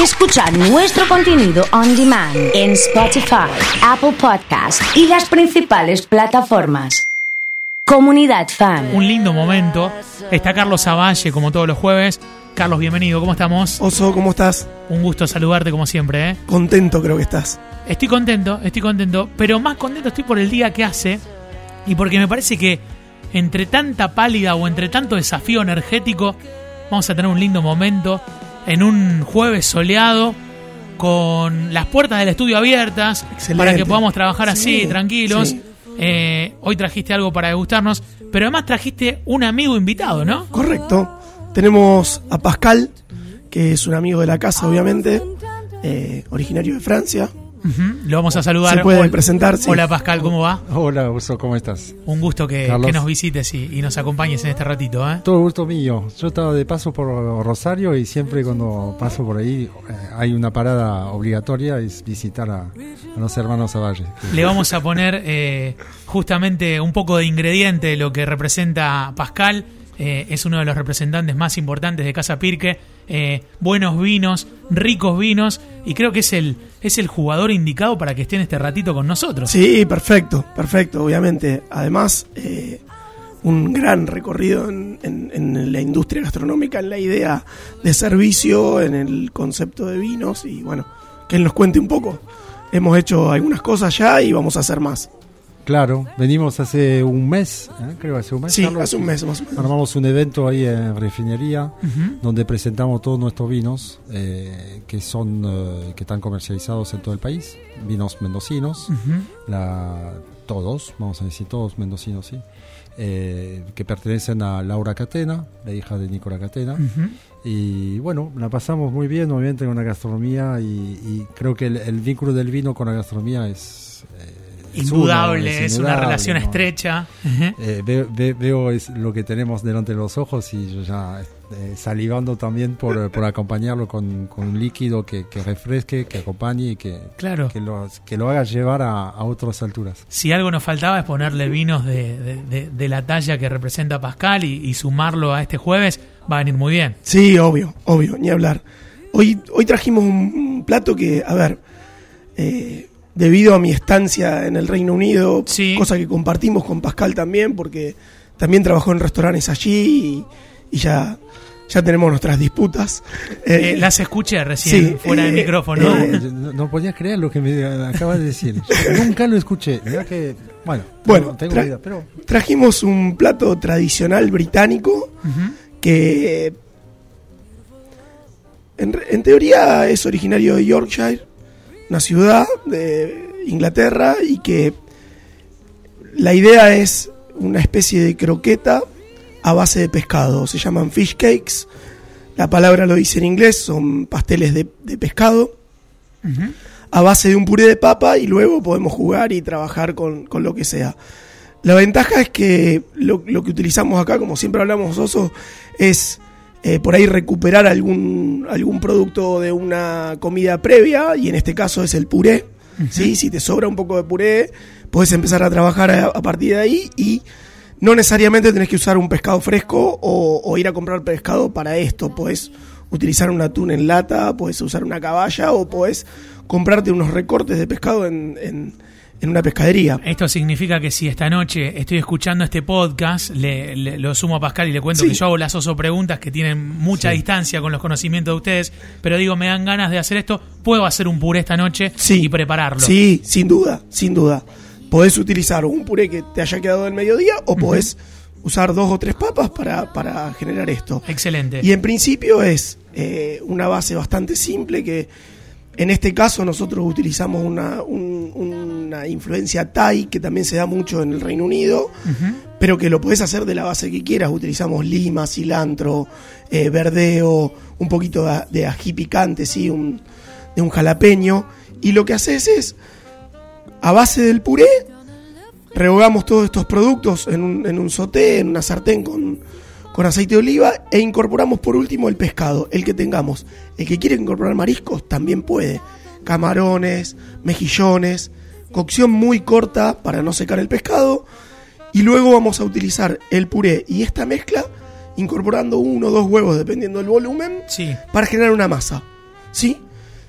Escuchar nuestro contenido on demand en Spotify, Apple Podcast y las principales plataformas. Comunidad Fan. Un lindo momento. Está Carlos Zavalle, como todos los jueves. Carlos, bienvenido, ¿cómo estamos? Oso, ¿cómo estás? Un gusto saludarte como siempre, ¿eh? Contento creo que estás. Estoy contento, estoy contento, pero más contento estoy por el día que hace y porque me parece que entre tanta pálida o entre tanto desafío energético, vamos a tener un lindo momento en un jueves soleado con las puertas del estudio abiertas Excelente. para que podamos trabajar así, Sí, tranquilos. sí. Eh, hoy trajiste algo para degustarnos, pero además trajiste un amigo invitado, ¿no? Correcto. Tenemos a Pascal, que es un amigo de la casa, obviamente, eh, originario de Francia. Lo vamos a saludar. Se puede Hola- presentar, sí. Hola Pascal, ¿cómo va? Hola, Uso, ¿cómo estás? Un gusto que, que nos visites y, y nos acompañes en este ratito, ¿eh? Todo gusto mío. Yo estaba de paso por Rosario y siempre cuando paso por ahí eh, hay una parada obligatoria, es visitar a, a los hermanos Zavalle. Le vamos a poner eh, justamente un poco de ingrediente de lo que representa Pascal. Eh, es uno de los representantes más importantes de Casa Pirque. Eh, buenos vinos, ricos vinos. Y creo que es el, es el jugador indicado para que esté en este ratito con nosotros. Sí, perfecto, perfecto, obviamente. Además, eh, un gran recorrido en, en- en la industria gastronómica, en la idea de servicio, en el concepto de vinos y bueno, que él nos cuente un poco. Hemos hecho algunas cosas ya y vamos a hacer más. Claro, venimos hace un mes, ¿eh? creo hace un mes. Sí, Carlos. hace un mes más o menos. Armamos un evento ahí en Refinería donde presentamos todos nuestros vinos eh, que son eh, que están comercializados en todo el país, vinos mendocinos. La, todos, vamos a decir todos mendocinos, sí, que pertenecen a Laura Catena, la hija de Nicola Catena. Y bueno, la pasamos muy bien, obviamente, con la gastronomía y, y creo que el, el vínculo del vino con la gastronomía es... eh, es Indudable, es, una relación ¿no? estrecha. Eh, ve- ve- veo es lo que tenemos delante de los ojos y yo ya eh, salivando también por, por acompañarlo con, con un líquido que, que refresque, que acompañe y que, Claro. que, lo, que lo haga llevar a, a otras alturas. Si algo nos faltaba es ponerle vinos de, de- de- de la talla que representa Pascal y, y sumarlo a este jueves, va a venir muy bien. Sí, obvio, obvio, ni hablar. Hoy, hoy trajimos un, un plato que, a ver, eh, debido a mi estancia en el Reino Unido, Sí. cosa que compartimos con Pascal también, porque también trabajó en restaurantes allí y, y ya, ya tenemos nuestras disputas. Eh, Eh, las escuché recién sí, fuera del eh, micrófono. eh, No, yo no, no podía creer lo que me acabas de decir. Nunca lo escuché. Que, bueno, Bueno, tengo tra- pero trajimos un plato tradicional británico que en teoría es originario de Yorkshire, una ciudad de Inglaterra, y que la idea es una especie de croqueta a base de pescado. Se llaman fish cakes. La palabra lo dice en inglés, son pasteles de, de pescado a base de un puré de papa y luego podemos jugar y trabajar con, con lo que sea. La ventaja es que lo, lo que utilizamos acá, como siempre hablamos oso, es eh, por ahí recuperar algún, algún producto de una comida previa y en este caso es el puré. ¿sí? Si te sobra un poco de puré, puedes empezar a trabajar a, a partir de ahí y no necesariamente tenés que usar un pescado fresco o, o ir a comprar pescado para esto. Puedes utilizar un atún en lata, puedes usar una caballa o puedes comprarte unos recortes de pescado en, en- en una pescadería. Esto significa que si esta noche estoy escuchando este podcast, le, le- lo sumo a Pascal y le cuento Sí. que yo hago las oso preguntas que tienen mucha Sí. distancia con los conocimientos de ustedes, pero digo, me dan ganas de hacer esto, puedo hacer un puré esta noche Sí. y prepararlo. Sí, sin duda, sin duda. Podés utilizar un puré que te haya quedado del mediodía o podés usar dos o tres papas para, para generar esto. Excelente. Y en principio es eh, una base bastante simple que en este caso nosotros utilizamos una, un- una influencia Thai que también se da mucho en el Reino Unido, pero que lo podés hacer de la base que quieras. Utilizamos lima, cilantro, eh, verdeo, un poquito de, de ají picante, ¿sí? un, de un jalapeño. Y lo que haces es, a base del puré, rehogamos todos estos productos en un, en un sauté, en una sartén con, con aceite de oliva e incorporamos por último el pescado, el que tengamos. El que quiere incorporar mariscos también puede. Camarones, mejillones, cocción muy corta para no secar el pescado. Y luego vamos a utilizar el puré y esta mezcla incorporando uno o dos huevos dependiendo del volumen Sí. para generar una masa. ¿Sí?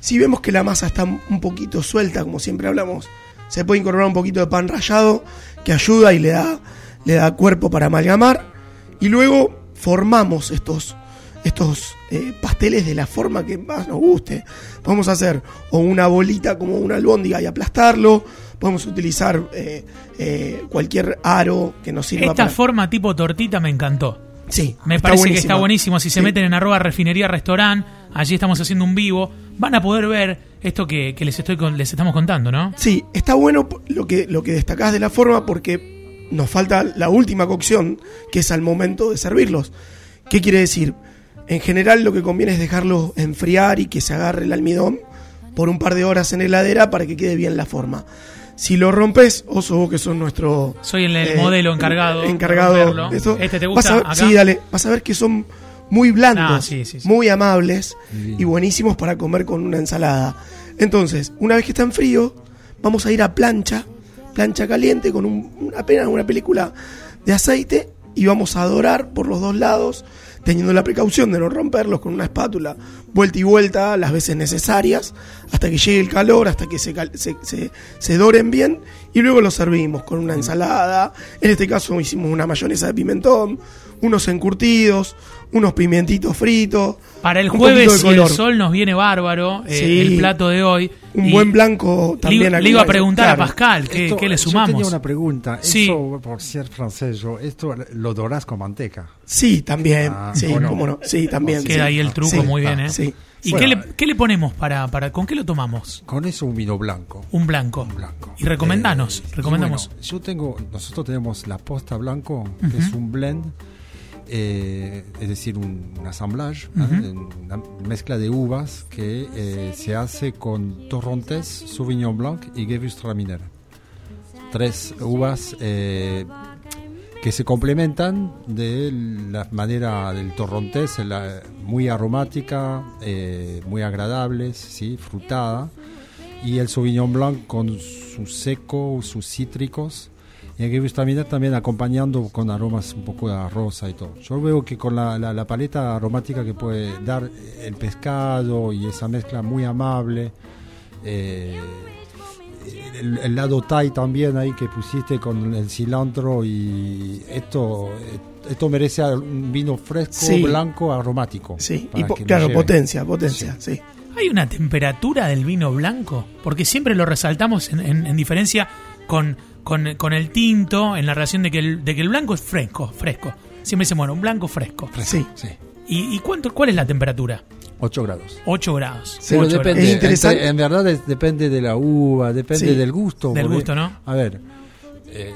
Si vemos que la masa está un poquito suelta, como siempre hablamos, se puede incorporar un poquito de pan rallado que ayuda y le da, le da cuerpo para amalgamar. Y luego formamos estos, estos eh, pasteles de la forma que más nos guste. Podemos hacer o una bolita como una albóndiga y aplastarlo. Podemos utilizar eh, eh, cualquier aro que nos sirva Esta para... forma tipo tortita me encantó. Sí, Me está parece que está buenísimo. Si se Sí. meten en arroba refinería restaurant, allí estamos haciendo un vivo, van a poder ver esto que, que les estoy con- les estamos contando, ¿no? Sí, está bueno lo que, lo que destacás de la forma porque nos falta la última cocción, que es al momento de servirlos. ¿Qué quiere decir? En general lo que conviene es dejarlos enfriar y que se agarre el almidón por un par de horas en heladera para que quede bien la forma. Si lo rompes, oso vos que sos nuestro... Soy el, eh, modelo encargado. de encargado de eso. ¿Este te Vas gusta? a ver- acá? Sí, dale. Vas a ver que son muy blandos, Ah, sí, sí, sí. muy amables y buenísimos para comer con una ensalada. Entonces, una vez que están fríos, vamos a ir a plancha, plancha caliente con un, apenas una película de aceite y vamos a dorar por los dos lados, teniendo la precaución de no romperlos con una espátula, vuelta y vuelta las veces necesarias, hasta que llegue el calor, hasta que se, se, se- se doren bien y luego los servimos con una ensalada. En este caso hicimos una mayonesa de pimentón, unos encurtidos, unos pimientitos fritos. Para el jueves, si el sol nos viene bárbaro, eh, Sí. el plato de hoy. Un Y buen blanco Le, también. le iba a preguntar Claro. a Pascal, ¿qué, Esto- qué le Yo sumamos? tenía una pregunta. Sí. Eso, por ser francés, yo, esto lo dorás con manteca. Sí, también. Ah, sí, ¿o no? cómo no. Sí, también. Queda sí. ahí el truco Sí, muy bien, ¿eh? Sí. ¿Y Bueno, qué, le, qué le ponemos para, para... ¿Con qué lo tomamos? Con eso un vino blanco. Un blanco. Un blanco. Y recomendanos, Eh, recomendamos. bueno, yo tengo, nosotros tenemos la posta blanco, que es un blend, eh, es decir, un, un assemblage, ¿eh? una mezcla de uvas que eh, se hace con Torrontés, Sauvignon Blanc y Gewürztraminer. Tres uvas eh, que se complementan de la manera del torrontés, la- muy aromática, eh, muy agradables, ¿sí? frutada, y el Sauvignon Blanc con su seco, sus cítricos, y el Gewürztraminer también acompañando con aromas un poco de rosa y todo. Yo veo que con la, la- la paleta aromática que puede dar el pescado y esa mezcla muy amable, eh, el, el lado Thai también ahí que pusiste con el cilantro y esto esto merece un vino fresco, Sí. blanco, aromático. Sí, y po- claro, potencia, potencia, sí. ¿Hay una temperatura del vino blanco? Porque siempre lo resaltamos en, en- en diferencia con, con, con el tinto, en la relación de que el, de que el blanco es fresco, fresco. Siempre dicen, bueno, un blanco fresco. Sí. Sí, ¿Y, y cuánto, cuál es la temperatura? 8 grados. 8 grados. Depende, Es interesante. entre- en verdad es- depende de la uva, depende Sí. del gusto. Del gusto, ¿no? A ver, eh,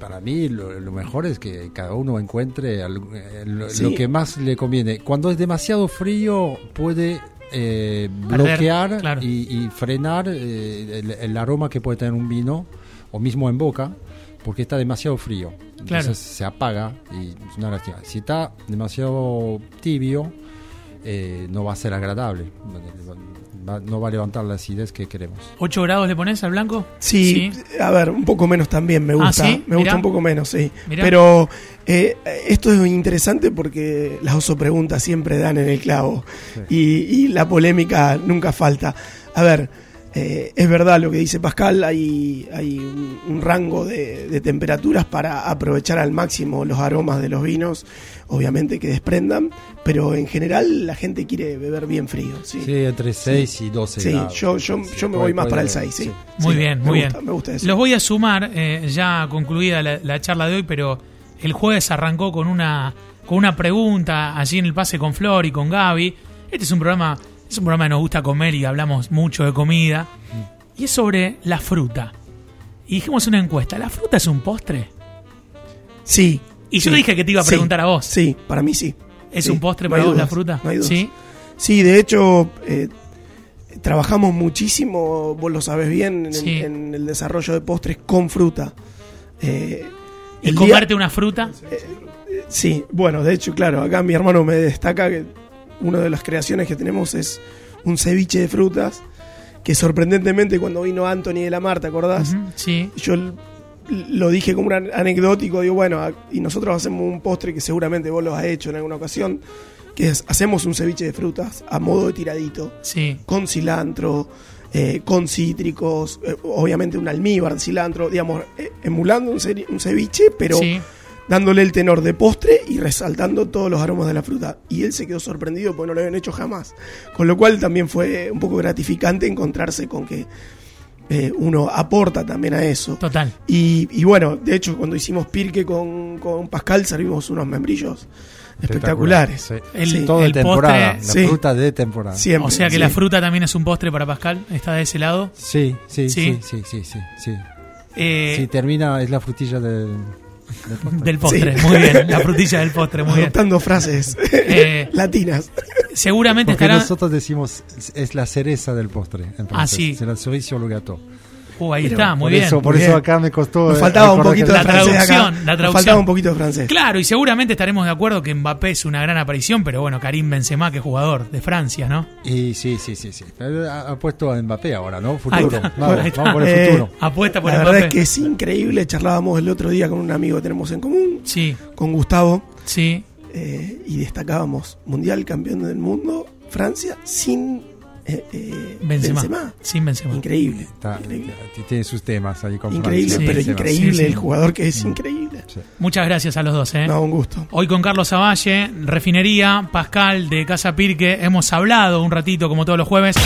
para mí lo, lo mejor es que cada uno encuentre al- eh, lo, Sí. lo que más le conviene. Cuando es demasiado frío puede eh, bloquear claro. y, y frenar eh, el, el aroma que puede tener un vino o mismo en boca porque está demasiado frío. Entonces Claro. se apaga y es una lástima. Si está demasiado tibio, eh, no va a ser agradable. Va- no va a levantar la acidez que queremos. ¿8 grados le pones al blanco? Sí, a ver, un poco menos también me Ah, gusta. ¿sí? Me Mirá. gusta un poco menos, sí. Mirá. Pero eh, esto es interesante porque las oso preguntas siempre dan en el clavo y, y la polémica nunca falta. A ver, eh, es verdad lo que dice Pascal, hay, hay un, un rango de, de temperaturas para aprovechar al máximo los aromas de los vinos, obviamente que desprendan, pero en general la gente quiere beber bien frío. Sí, Sí, entre 6 y 12 Sí, grados. yo, yo, Sí, yo me voy más para el 6, sí. Muy Sí, bien, muy gusta, bien. Me gusta eso. Los voy a sumar, eh, ya concluida la, la charla de hoy, pero el jueves arrancó con una, con una pregunta allí en el pase con Flor y con Gaby. Este es un programa, es un programa que nos gusta comer y hablamos mucho de comida. Y es sobre la fruta. Y dijimos una encuesta, ¿la fruta es un postre? Sí. Y yo sí, dije que te iba a sí, preguntar a vos. Sí, para mí sí. ¿Es Sí, un postre para vos la fruta? no hay dudas. Sí. Sí, de hecho, eh, trabajamos muchísimo, vos lo sabes bien, en, el desarrollo de postres con fruta. Eh, ¿Y día- comerte una fruta? Sí, bueno, de hecho, claro, acá mi hermano me destaca que una de las creaciones que tenemos es un ceviche de frutas, que sorprendentemente cuando vino Anthony de la Mar, ¿te acordás? Sí. Yo lo dije como un an- anecdótico, digo, bueno, y nosotros hacemos un postre que seguramente vos lo has hecho en alguna ocasión, que es, hacemos un ceviche de frutas a modo de tiradito, Sí. con cilantro, eh, con cítricos, eh, obviamente un almíbar, cilantro, digamos, eh, emulando un, un ceviche, pero sí. Dándole el tenor de postre y resaltando todos los aromas de la fruta. Y él se quedó sorprendido porque no lo habían hecho jamás. Con lo cual también fue un poco gratificante encontrarse con que eh, uno aporta también a eso. Total. Y, y bueno, de hecho, cuando hicimos Pirque con, con Pascal, servimos unos membrillos espectaculares. Sí. El- Sí. Todo de el temporada, postre- la Sí. fruta de temporada. Siempre. O sea que sí. la fruta también es un postre para Pascal. Está de ese lado. Sí, sí, Sí. sí, sí, sí, sí, sí. Eh, Sí, termina, es la frutilla del, del postre. Del postre, Sí. muy bien. La frutilla del postre, muy bien. Adoptando frases Eh, latinas. Seguramente Porque estará. nosotros decimos es la cereza del postre en francés. Ah, sí. C'est la cerise sur le gâteau. Uh, ahí Pero está, muy por bien. Eso, por eso acá me costó. Nos eh, faltaba un poquito de La traducción, la Nos traducción. faltaba un poquito de francés. Claro, y seguramente estaremos de acuerdo que Mbappé es una gran aparición, pero bueno, Karim Benzema, que es jugador de Francia, ¿no? Y sí, sí, sí, sí. Ha, ha puesto a Mbappé ahora, ¿no? Futuro. Vamos, vamos por el Eh, futuro. Apuesta por La Mbappé. verdad es que es increíble. Charlábamos el otro día con un amigo que tenemos en común, Sí, con Gustavo, sí. eh, y destacábamos Mundial Campeón del Mundo, Francia, sin eh, eh, Benzema. Benzema. Sin Benzema. Increíble. Está- increíble. tiene sus temas ahí con Increíble, pero increíble sí, sí. el jugador que es increíble. Sí. Muchas gracias a los dos, ¿eh? No, un gusto. Hoy con Carlos Zavalle, Refinería, Pascal de Casa Pirque, hemos hablado un ratito como todos los jueves